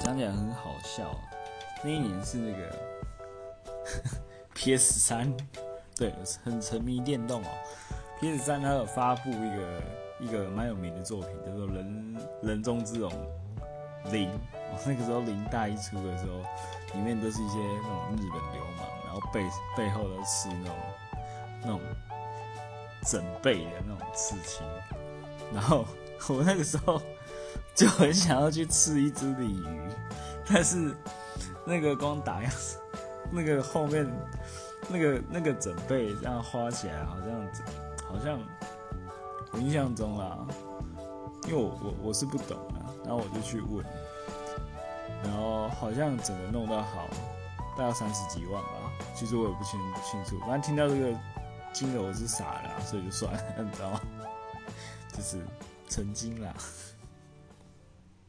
讲起来很好笑。那一年是那个 PS 三，对，很沉迷电动哦。PS 三它有发布一个一个蛮有名的作品，叫做《人人中之龙零》。我那个时候零大一出的时候，里面都是一些那种日本流氓，然后背背后都吃那种那种整背的那种刺青。然后我那个时候就很想要去吃一只鲤鱼，但是那个光打样，那个后面那个那个整备这样花起来，好像好像我印象中啦，因为我我我是不懂啊，然后我就去问。然后好像整个弄到好，大概三十几万吧。其实我也不清清楚，反正听到这个金额我是傻了，所以就算了，你知道吗？就是曾经啦。